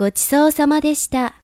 ごちそうさまでした。